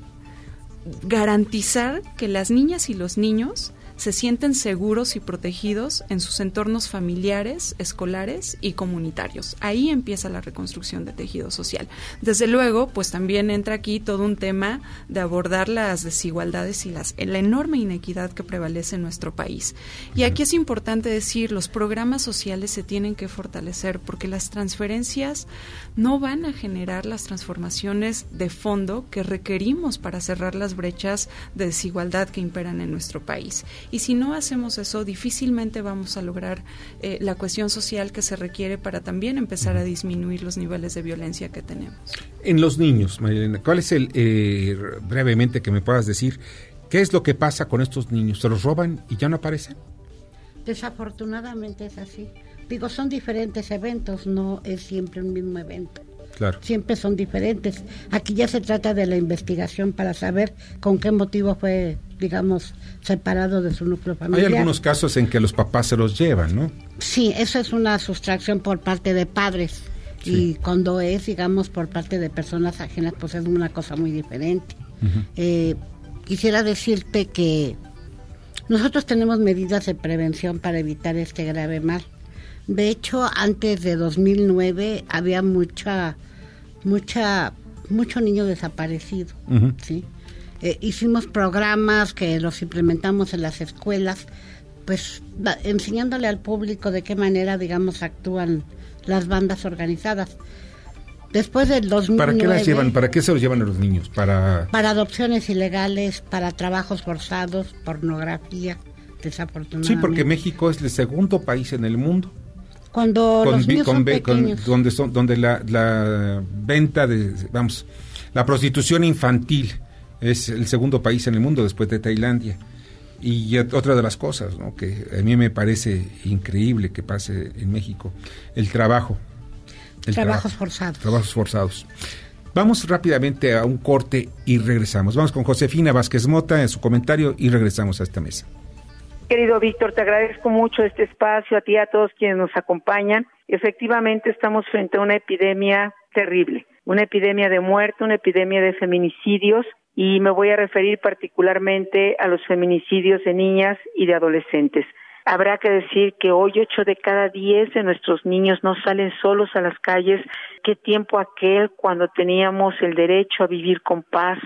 garantizar que las niñas y los niños se sienten seguros y protegidos en sus entornos familiares, escolares y comunitarios. Ahí empieza la reconstrucción de tejido social. Desde luego, pues también entra aquí todo un tema de abordar las desigualdades y las, la enorme inequidad que prevalece en nuestro país. Y aquí es importante decir, los programas sociales se tienen que fortalecer porque las transferencias no van a generar las transformaciones de fondo que requerimos para cerrar las brechas de desigualdad que imperan en nuestro país. Y si no hacemos eso, difícilmente vamos a lograr eh, la cuestión social que se requiere para también empezar a disminuir los niveles de violencia que tenemos. En los niños, Marilena, ¿cuál es el, eh, brevemente que me puedas decir, qué es lo que pasa con estos niños? ¿Se los roban y ya no aparecen? Desafortunadamente es así. Digo, son diferentes eventos, no es siempre un mismo evento. Claro. Siempre son diferentes. Aquí ya se trata de la investigación para saber con qué motivo fue, digamos, separado de su núcleo Hay familiar. algunos casos en que los papás se los llevan, ¿no? Sí, eso es una sustracción por parte de padres. Y cuando es, digamos, por parte de personas ajenas, pues es una cosa muy diferente. Eh, quisiera decirte que nosotros tenemos medidas de prevención para evitar este grave mal. De hecho, antes de 2009 había mucha, mucha, mucho niño desaparecido. ¿sí? Eh, hicimos programas que los implementamos en las escuelas, pues da- enseñándole al público de qué manera, digamos, actúan las bandas organizadas. Después del 2009... ¿Para qué las llevan? ¿Para qué se los llevan a los niños? Para Para adopciones ilegales, para trabajos forzados, pornografía, desafortunadamente. Sí, porque México es el segundo país en el mundo Cuando los niños son ve- con- pequeños. donde son donde la, la venta de vamos la prostitución infantil es el segundo país en el mundo después de Tailandia y ot- otra de las cosas ¿no? que a mí me parece increíble que pase en México el trabajo el Trabajos trabajo, forzados. trabajos forzados vamos rápidamente a un corte y regresamos vamos con Josefina Vázquez Mota en su comentario y regresamos a esta mesa Querido Víctor, te agradezco mucho este espacio, a ti y a todos quienes nos acompañan. Efectivamente, estamos frente a una epidemia terrible, una epidemia de muerte, una epidemia de feminicidios y me voy a referir particularmente a los feminicidios de niñas y de adolescentes. Habrá que decir que hoy ocho de cada diez de nuestros niños no salen solos a las calles. ¿Qué tiempo aquel cuando teníamos el derecho a vivir con paz,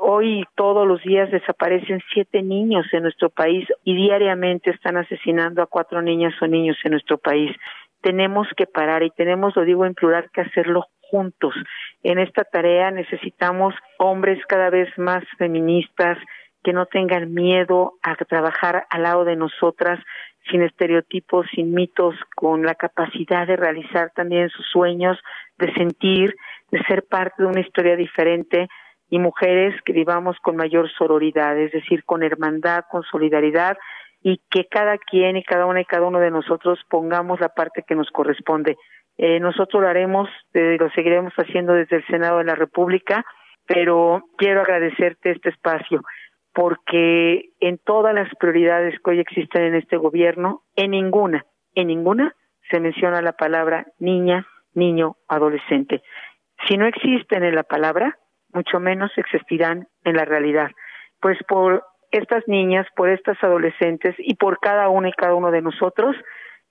Hoy todos los días desaparecen siete niños en nuestro país y diariamente están asesinando a cuatro niñas o niños en nuestro país. Tenemos que parar y tenemos, lo digo en plural, que hacerlo juntos. En esta tarea necesitamos hombres cada vez más feministas que no tengan miedo a trabajar al lado de nosotras sin estereotipos, sin mitos, con la capacidad de realizar también sus sueños, de sentir, de ser parte de una historia diferente y mujeres que vivamos con mayor sororidad, es decir, con hermandad, con solidaridad y que cada quien y cada una y cada uno de nosotros pongamos la parte que nos corresponde. Eh, nosotros lo haremos, eh, lo seguiremos haciendo desde el Senado de la República, pero quiero agradecerte este espacio porque en todas las prioridades que hoy existen en este gobierno, en ninguna, en ninguna se menciona la palabra niña, niño, adolescente. Si no existen en la palabra, mucho menos existirán en la realidad. Pues por estas niñas, por estas adolescentes y por cada uno y cada uno de nosotros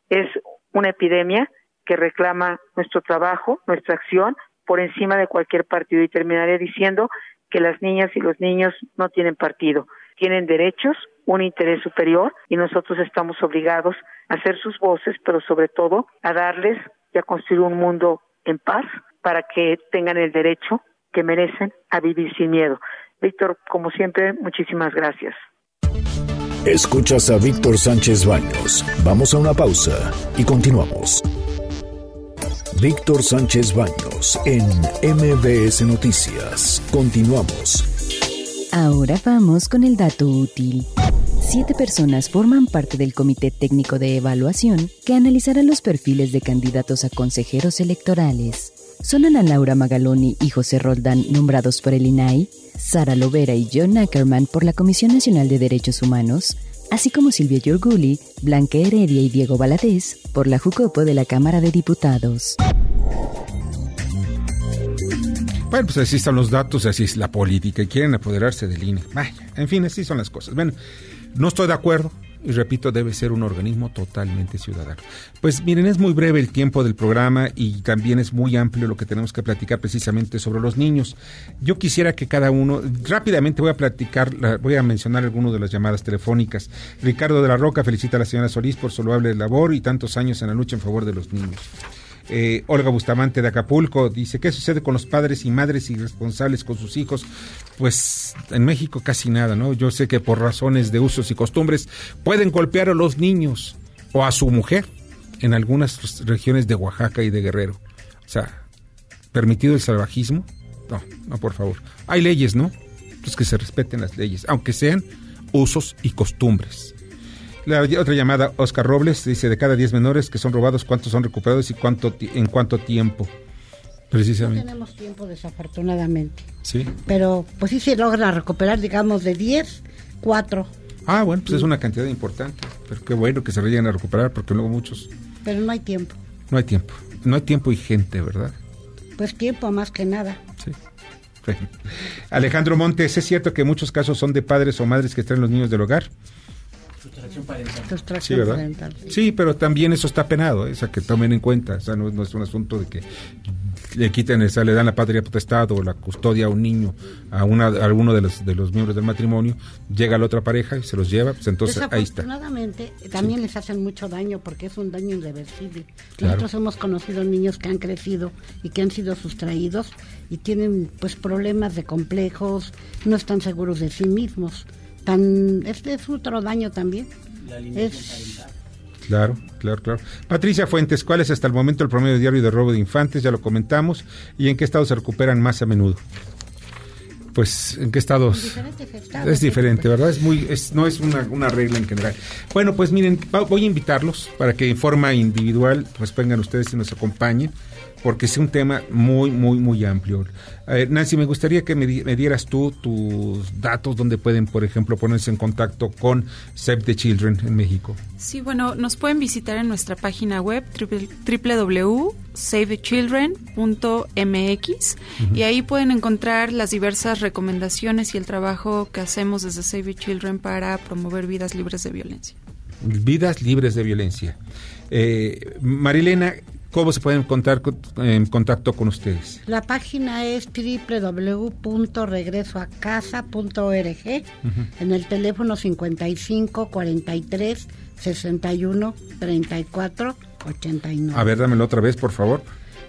es una epidemia que reclama nuestro trabajo, nuestra acción por encima de cualquier partido y terminaré diciendo que las niñas y los niños no tienen partido, tienen derechos, un interés superior y nosotros estamos obligados a hacer sus voces, pero sobre todo a darles y a construir un mundo en paz para que tengan el derecho que merecen a vivir sin miedo. Víctor, como siempre, muchísimas gracias. Escuchas a Víctor Sánchez Baños. Vamos a una pausa y continuamos. Víctor Sánchez Baños en MBS Noticias. Continuamos. Ahora vamos con el dato útil. Siete personas forman parte del Comité Técnico de Evaluación que analizará los perfiles de candidatos a consejeros electorales. Son Ana Laura Magaloni y José Roldán nombrados por el INAI, Sara Lovera y John Ackerman por la Comisión Nacional de Derechos Humanos, así como Silvia Giorguli, Blanca Heredia y Diego Valadez por la Jucopo de la Cámara de Diputados. Bueno, pues así están los datos, así es la política y quieren apoderarse del INE. En fin, así son las cosas. Bueno, no estoy de acuerdo y repito, debe ser un organismo totalmente ciudadano. Pues miren, es muy breve el tiempo del programa y también es muy amplio lo que tenemos que platicar precisamente sobre los niños. Yo quisiera que cada uno, rápidamente voy a platicar, la- voy a mencionar algunas de las llamadas telefónicas. Ricardo de la Roca felicita a la señora Solís por su loable labor y tantos años en la lucha en favor de los niños. Eh, Olga Bustamante de Acapulco dice, ¿qué sucede con los padres y madres irresponsables con sus hijos? Pues en México casi nada, ¿no? Yo sé que por razones de usos y costumbres pueden golpear a los niños o a su mujer en algunas regiones de Oaxaca y de Guerrero. O sea, ¿permitido el salvajismo? No, no, por favor. Hay leyes, ¿no? Pues que se respeten las leyes, aunque sean usos y costumbres. La otra llamada, Oscar Robles, dice, de cada 10 menores que son robados, ¿cuántos son recuperados y cuánto en cuánto tiempo? No Precisamente. tenemos tiempo, desafortunadamente. Sí. Pero pues sí se logra recuperar, digamos, de 10, 4. Ah, bueno, pues es una cantidad importante. Pero qué bueno que se lleguen a recuperar, porque luego muchos... Pero no hay tiempo. No hay tiempo. No hay tiempo y gente, ¿verdad? Pues tiempo más que nada. Sí. Alejandro Montes, ¿es cierto que muchos casos son de padres o madres que traen los niños del hogar? Sí, Sustracción ¿verdad? parental. Sí, pero también eso está penado, ¿eh? o sea, que tomen en cuenta, o sea, no, no es un asunto de que le quiten, o sea, le dan la patria potestad o la custodia a un niño, a, una, a alguno de los, de los miembros del matrimonio, llega la otra pareja y se los lleva, pues entonces ahí está. Desafortunadamente, también les hacen mucho daño porque es un daño irreversible. Claro. Nosotros hemos conocido niños que han crecido y que han sido sustraídos y tienen pues problemas de complejos, no están seguros de sí mismos. Tan, este es otro daño también. Es, Claro, claro, claro. Patricia Fuentes, ¿cuál es hasta el momento el promedio diario de robo de infantes? Ya lo comentamos. ¿Y en qué estado se recuperan más a menudo? Pues, ¿en qué estados? diferentes estados, Es diferente, ¿verdad? Es muy, es, no es una, una regla en general. Bueno, pues miren, voy a invitarlos para que en forma individual pues vengan ustedes y nos acompañen, porque es un tema muy, muy, muy amplio. A ver, Nancy, me gustaría que me, di- me dieras tú tus datos donde pueden, por ejemplo, ponerse en contacto con Save the Children en México. Sí, bueno, nos pueden visitar en nuestra página web www.savethechildren.mx y ahí pueden encontrar las diversas recomendaciones y el trabajo que hacemos desde Save the Children para promover vidas libres de violencia. Vidas libres de violencia. Eh, Marilena, ¿cómo se pueden con- en contacto con ustedes? la página es www.regresoacasa.org en el teléfono 55 43 61 34 89. A ver, dámelo otra vez, por favor.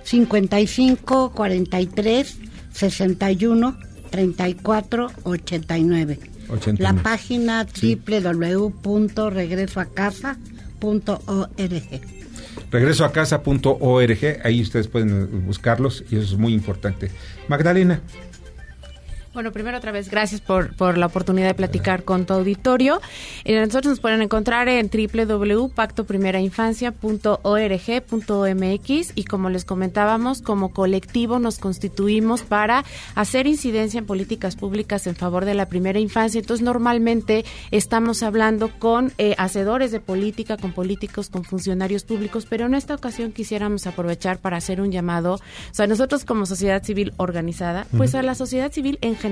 55 43 61 34 89. 89. La página www.regresoacasa.org. Regreso a casa.org, ahí ustedes pueden buscarlos y eso es muy importante. Magdalena, Bueno, primero otra vez, gracias por, por la oportunidad de platicar con tu auditorio. Eh, nosotros nos pueden encontrar en www.pactoprimerainfancia.org.mx y como les comentábamos, como colectivo nos constituimos para hacer incidencia en políticas públicas en favor de la primera infancia. Entonces, normalmente estamos hablando con eh, hacedores de política, con políticos, con funcionarios públicos, pero en esta ocasión quisiéramos aprovechar para hacer un llamado, o sea, nosotros como sociedad civil organizada, pues a la sociedad civil en general,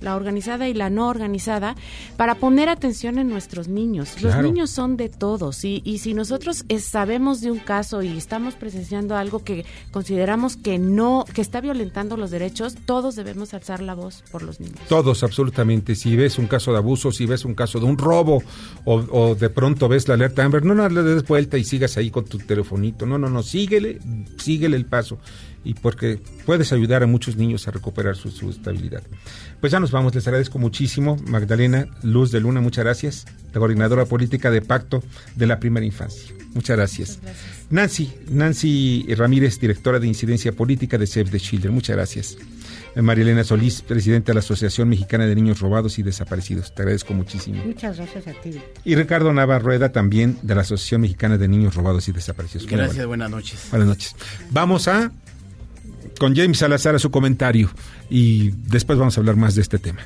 la organizada y la no organizada, para poner atención en nuestros niños. Los Claro. niños son de todos y, y si nosotros eh, sabemos de un caso y estamos presenciando algo que consideramos que no, que está violentando los derechos, todos debemos alzar la voz por los niños. todos absolutamente, si ves un caso de abuso, si ves un caso de un robo o, o de pronto ves la alerta Amber, no, no le des vuelta y sigas ahí con tu telefonito, no, no, no, síguele, síguele el paso y porque puedes ayudar a muchos niños a recuperar su, su estabilidad. Pues ya nos vamos, les agradezco muchísimo, Magdalena Luz de Luna, muchas gracias, la coordinadora política de Pacto de la Primera Infancia. Muchas gracias. Nancy, Nancy Ramírez, directora de Incidencia Política de Save the Children, muchas gracias. Eh, Marilena Solís, presidenta de la Asociación Mexicana de Niños Robados y Desaparecidos, te agradezco muchísimo. Muchas gracias a ti. Y Ricardo Navarrueda, también de la Asociación Mexicana de Niños Robados y Desaparecidos. Gracias, buenas noches. Buenas noches. Vamos a con James Salazar a su comentario y después vamos a hablar más de este tema.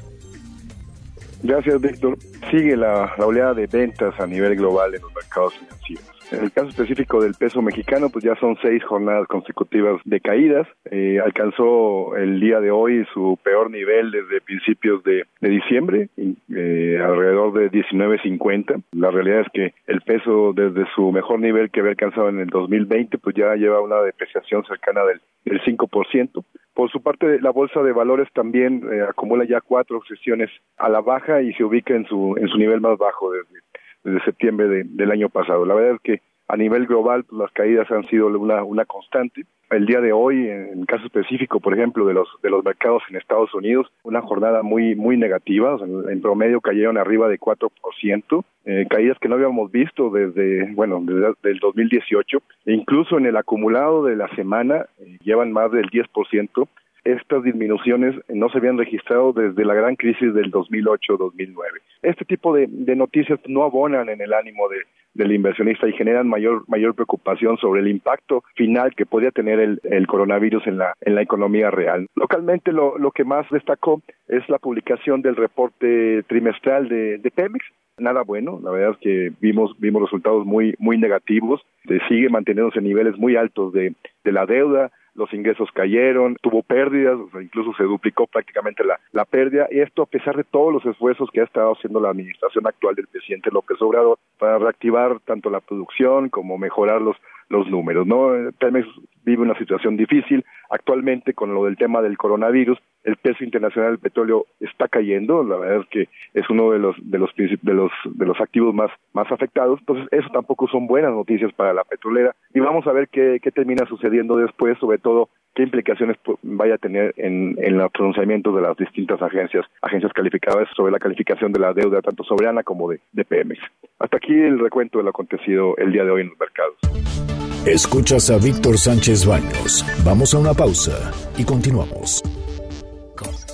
Gracias, Víctor. Sigue la, la oleada de ventas a nivel global en los mercados financieros. En el caso específico del peso mexicano, pues ya son seis jornadas consecutivas de caídas. Eh, alcanzó el día de hoy su peor nivel desde principios de, diciembre, eh, alrededor de 19.50. La realidad es que el peso desde su mejor nivel que había alcanzado en el 2020, pues ya lleva una depreciación cercana del, del 5%. Por su parte, la bolsa de valores también eh, acumula ya cuatro sesiones a la baja y se ubica en su en su nivel más bajo desde, desde septiembre de- del año pasado. La verdad es que a nivel global pues, las caídas han sido una, una constante. El día de hoy, en el caso específico, por ejemplo, de los de los mercados en Estados Unidos, una jornada muy muy negativa. En promedio cayeron arriba de 4%, eh, caídas que no habíamos visto desde bueno desde el 2018. E incluso en el acumulado de la semana eh, llevan más del 10%. Estas disminuciones no se habían registrado desde la gran crisis del 2008-2009. Este tipo de, noticias no abonan en el ánimo de, del inversionista y generan mayor mayor preocupación sobre el impacto final que podría tener el, el coronavirus en la en la economía real. Localmente lo, lo que más destacó es la publicación del reporte trimestral de, Pemex. Nada bueno, la verdad es que vimos vimos resultados muy muy negativos. Se sigue manteniéndose niveles muy altos de la deuda, los ingresos cayeron, tuvo pérdidas, o sea, incluso se duplicó prácticamente la, la pérdida, y esto a pesar de todos los esfuerzos que ha estado haciendo la administración actual del presidente López Obrador para reactivar tanto la producción como mejorar los, los números. ¿no? Pemex vive una situación difícil, actualmente con lo del tema del coronavirus, el precio internacional del petróleo está cayendo, la verdad es que es uno de los de los de los de los activos más más afectados, entonces eso tampoco son buenas noticias para la petrolera y vamos a ver qué, qué termina sucediendo después, sobre todo qué implicaciones vaya a tener en, en los pronunciamientos de las distintas agencias agencias calificadoras sobre la calificación de la deuda tanto soberana como de, de Pemex. Hasta aquí el recuento de lo acontecido el día de hoy en los mercados. Escuchas a Víctor Sánchez Baños. Vamos a una pausa y continuamos.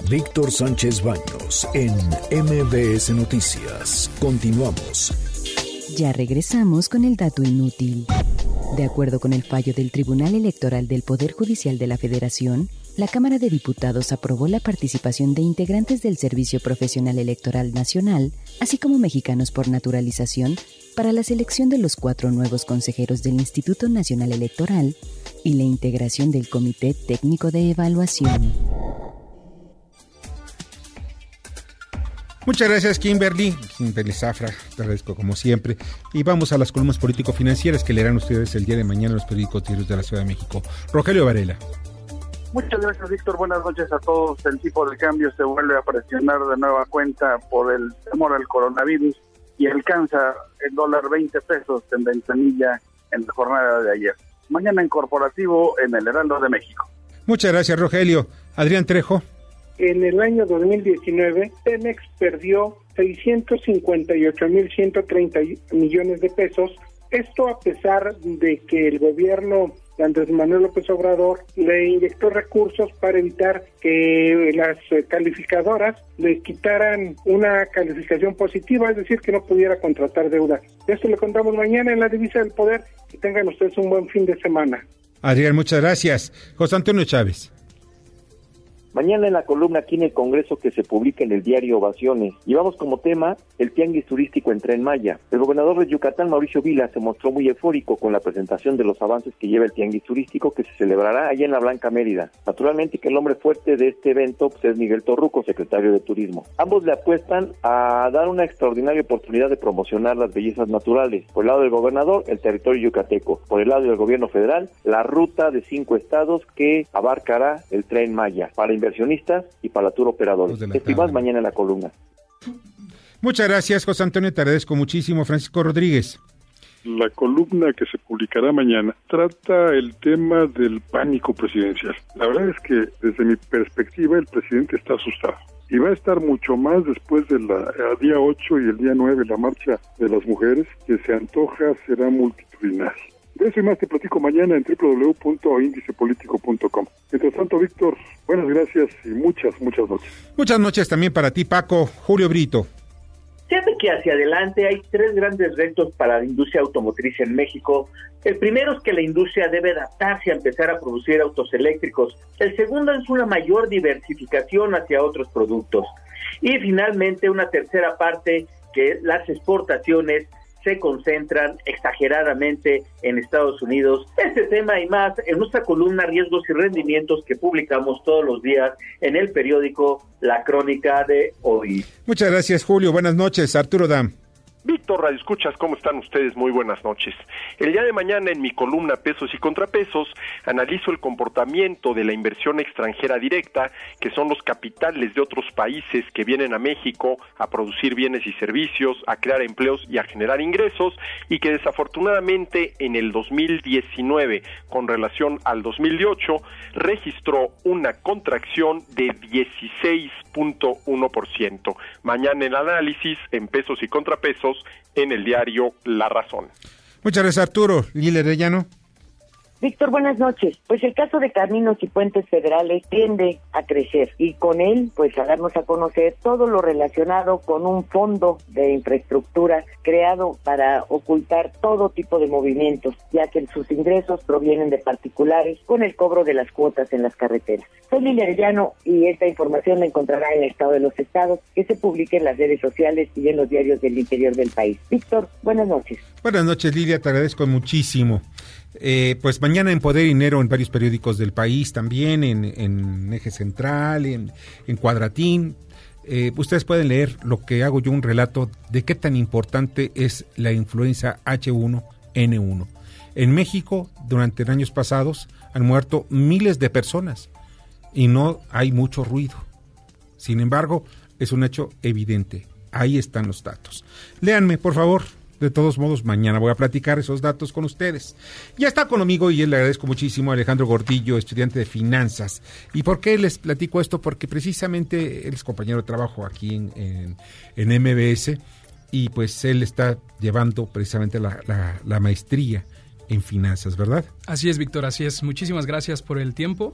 Víctor Sánchez Baños en MBS Noticias. Continuamos. Ya regresamos con el dato inútil. De acuerdo con el fallo del Tribunal Electoral del Poder Judicial de la Federación, la Cámara de Diputados aprobó la participación de integrantes del Servicio Profesional Electoral Nacional, así como mexicanos por naturalización, para la selección de los cuatro nuevos consejeros del Instituto Nacional Electoral y la integración del Comité Técnico de Evaluación. Muchas gracias, Kimberly. Kimberly Zafra, te agradezco como siempre. Y vamos a las columnas político-financieras que leerán ustedes el día de mañana en los periódicos diarios de la Ciudad de México. Rogelio Varela. Muchas gracias, Víctor. Buenas noches a todos. El tipo de cambio se vuelve a presionar de nueva cuenta por el temor al coronavirus y alcanza el dólar 20 pesos en ventanilla en la jornada de ayer. Mañana en corporativo en el Heraldo de México. Muchas gracias, Rogelio. Adrián Trejo. En el año 2019, Pemex perdió 658.130 millones de pesos. Esto a pesar de que el gobierno Andrés Manuel López Obrador le inyectó recursos para evitar que las eh, calificadoras le quitaran una calificación positiva, es decir, que no pudiera contratar deuda. Esto le contamos mañana en la Divisa del Poder. Que tengan ustedes un buen fin de semana. Adrián, muchas gracias. José Antonio Chávez. Mañana en la columna aquí en el Congreso que se publica en el diario Ovaciones, llevamos como tema el tianguis turístico en Tren Maya. El gobernador de Yucatán, Mauricio Vila, se mostró muy eufórico con la presentación de los avances que lleva el tianguis turístico que se celebrará allá en la Blanca Mérida. Naturalmente que el hombre fuerte de este evento pues, es Miguel Torruco, secretario de Turismo. Ambos le apuestan a dar una extraordinaria oportunidad de promocionar las bellezas naturales. Por el lado del gobernador, el territorio yucateco. Por el lado del gobierno federal, la ruta de cinco estados que abarcará el Tren Maya. Para inversionistas y para la tour operadores. Más mañana en la columna. Muchas gracias, José Antonio. Te agradezco muchísimo. Francisco Rodríguez. La columna que se publicará mañana trata el tema del pánico presidencial. La verdad es que desde mi perspectiva el presidente está asustado y va a estar mucho más después del día 8 y el día 9, la marcha de las mujeres, que se antoja será multitudinaria. De eso y más te platico mañana en www.indicepolitico.com. Mientras tanto, Víctor, buenas gracias y muchas, muchas noches. Muchas noches también para ti, Paco. Julio Brito. ¿Qué Fíjate que hacia adelante hay tres grandes retos para la industria automotriz en México. El primero es que la industria debe adaptarse a empezar a producir autos eléctricos. El segundo es una mayor diversificación hacia otros productos. Y finalmente una tercera parte que las exportaciones se concentran exageradamente en Estados Unidos. Este tema y más en nuestra columna Riesgos y Rendimientos que publicamos todos los días en el periódico La Crónica de hoy. Muchas gracias, Julio. Buenas noches, Arturo Dam. Víctor Radio Escuchas, ¿cómo están ustedes? Muy buenas noches. El día de mañana en mi columna Pesos y Contrapesos analizo el comportamiento de la inversión extranjera directa, que son los capitales de otros países que vienen a México a producir bienes y servicios, a crear empleos y a generar ingresos, y que desafortunadamente en el 2019, con relación al 2008, registró una contracción de 16.1%. Mañana el análisis en pesos y contrapesos en el diario La Razón. Muchas gracias, Arturo. Lili Arellano. Víctor, buenas noches. Pues el caso de Caminos y Puentes Federales tiende a crecer y con él, pues a darnos a conocer todo lo relacionado con un fondo de infraestructura creado para ocultar todo tipo de movimientos, ya que sus ingresos provienen de particulares con el cobro de las cuotas en las carreteras. Soy Lilia Arellano y esta información la encontrará en el Estado de los Estados, que se publique en las redes sociales y en los diarios del interior del país. Víctor, buenas noches. Buenas noches, Lilia, te agradezco muchísimo. Eh, pues mañana en Poder Dinero en varios periódicos del país, también en, Eje Central, en, en Cuadratín. Eh, ustedes pueden leer lo que hago yo, un relato de qué tan importante es la influenza H1N1. En México, durante años pasados, han muerto miles de personas y no hay mucho ruido. Sin embargo, es un hecho evidente. Ahí están los datos. Léanme, por favor. De todos modos, mañana voy a platicar esos datos con ustedes. Ya está conmigo y le agradezco muchísimo a Alejandro Gordillo, estudiante de finanzas. ¿Y por qué les platico esto? Porque precisamente él es compañero de trabajo aquí en, en, en MBS y pues él está llevando precisamente la, la, maestría en finanzas, ¿verdad? Así es, Víctor, así es. Muchísimas gracias por el tiempo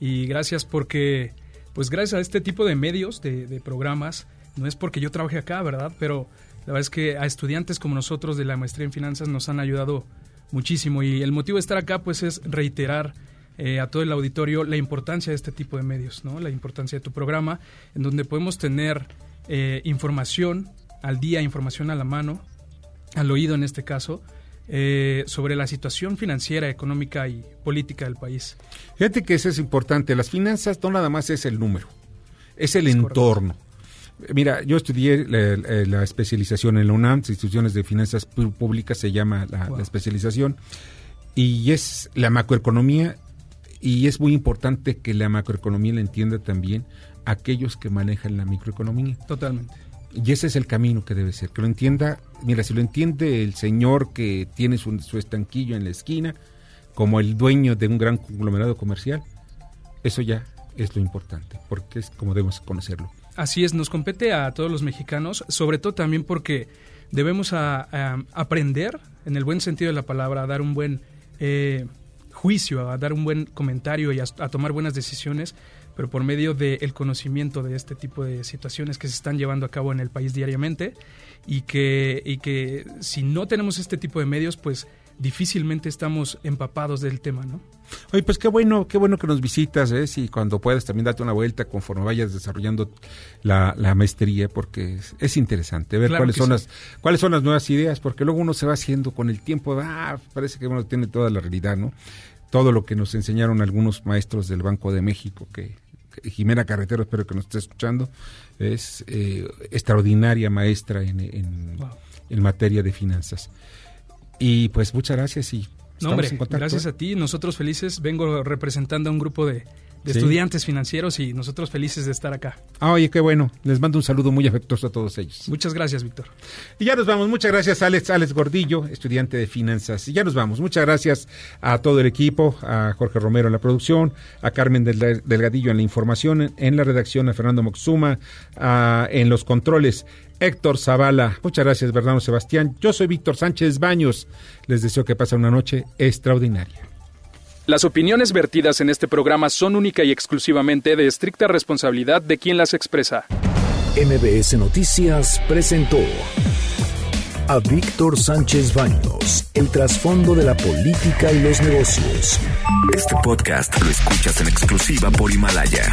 y gracias porque, pues gracias a este tipo de medios, de, de programas, no es porque yo trabaje acá, ¿verdad? Pero la verdad es que a estudiantes como nosotros de la maestría en finanzas nos han ayudado muchísimo y el motivo de estar acá pues es reiterar eh, a todo el auditorio la importancia de este tipo de medios, ¿no? La importancia de tu programa en donde podemos tener eh, información al día, información a la mano, al oído en este caso, eh, sobre la situación financiera, económica y política del país. Fíjate que eso es importante. Las finanzas no nada más es el número, es el Es entorno. Mira, yo estudié la, especialización en la UNAM, instituciones de finanzas públicas se llama la, la especialización, y es la macroeconomía, y es muy importante que la macroeconomía la entienda también aquellos que manejan la microeconomía. Totalmente. Y ese es el camino que debe ser, que lo entienda, mira, si lo entiende el señor que tiene su, su estanquillo en la esquina, como el dueño de un gran conglomerado comercial, eso ya es lo importante, porque es como debemos conocerlo. Así es, nos compete a todos los mexicanos, sobre todo también porque debemos a- aprender, en el buen sentido de la palabra, a dar un buen eh, juicio, a dar un buen comentario y a, a tomar buenas decisiones, pero por medio del conocimiento de este tipo de situaciones que se están llevando a cabo en el país diariamente y que, y que si no tenemos este tipo de medios, pues difícilmente estamos empapados del tema, ¿no? Oye, pues qué bueno, qué bueno que nos visitas, ¿eh? Y cuando puedas también date una vuelta conforme vayas desarrollando la, la maestría, porque es, es interesante ver Claro cuáles son sí. las cuáles son las nuevas ideas, porque luego uno se va haciendo con el tiempo, ah, parece que uno tiene toda la realidad, ¿no? Todo lo que nos enseñaron algunos maestros del Banco de México, que, que Jimena Carretero, espero que nos esté escuchando, es eh, extraordinaria maestra en, en, Wow. en materia de finanzas. Y pues muchas gracias y No, hombre, en contacto. gracias ¿eh? a ti. Nosotros felices. Vengo representando a un grupo de, de Sí. estudiantes financieros y nosotros felices de estar acá. Ah, oye, qué bueno. Les mando un saludo muy afectuoso a todos ellos. Muchas gracias, Víctor. Y ya nos vamos. Muchas gracias, Alex, Alex Gordillo, estudiante de finanzas. Y ya nos vamos. Muchas gracias a todo el equipo, a Jorge Romero en la producción, a Carmen Del- Delgadillo en la información, en, en la redacción, a Fernando Moxuma, a- en los controles. Héctor Zavala, muchas gracias Bernardo Sebastián. Yo soy Víctor Sánchez Baños. Les deseo que pasen una noche extraordinaria. Las opiniones vertidas en este programa son única y exclusivamente de estricta responsabilidad de quien las expresa. MBS Noticias presentó a Víctor Sánchez Baños, el trasfondo de la política y los negocios. Este podcast lo escuchas en exclusiva por Himalaya.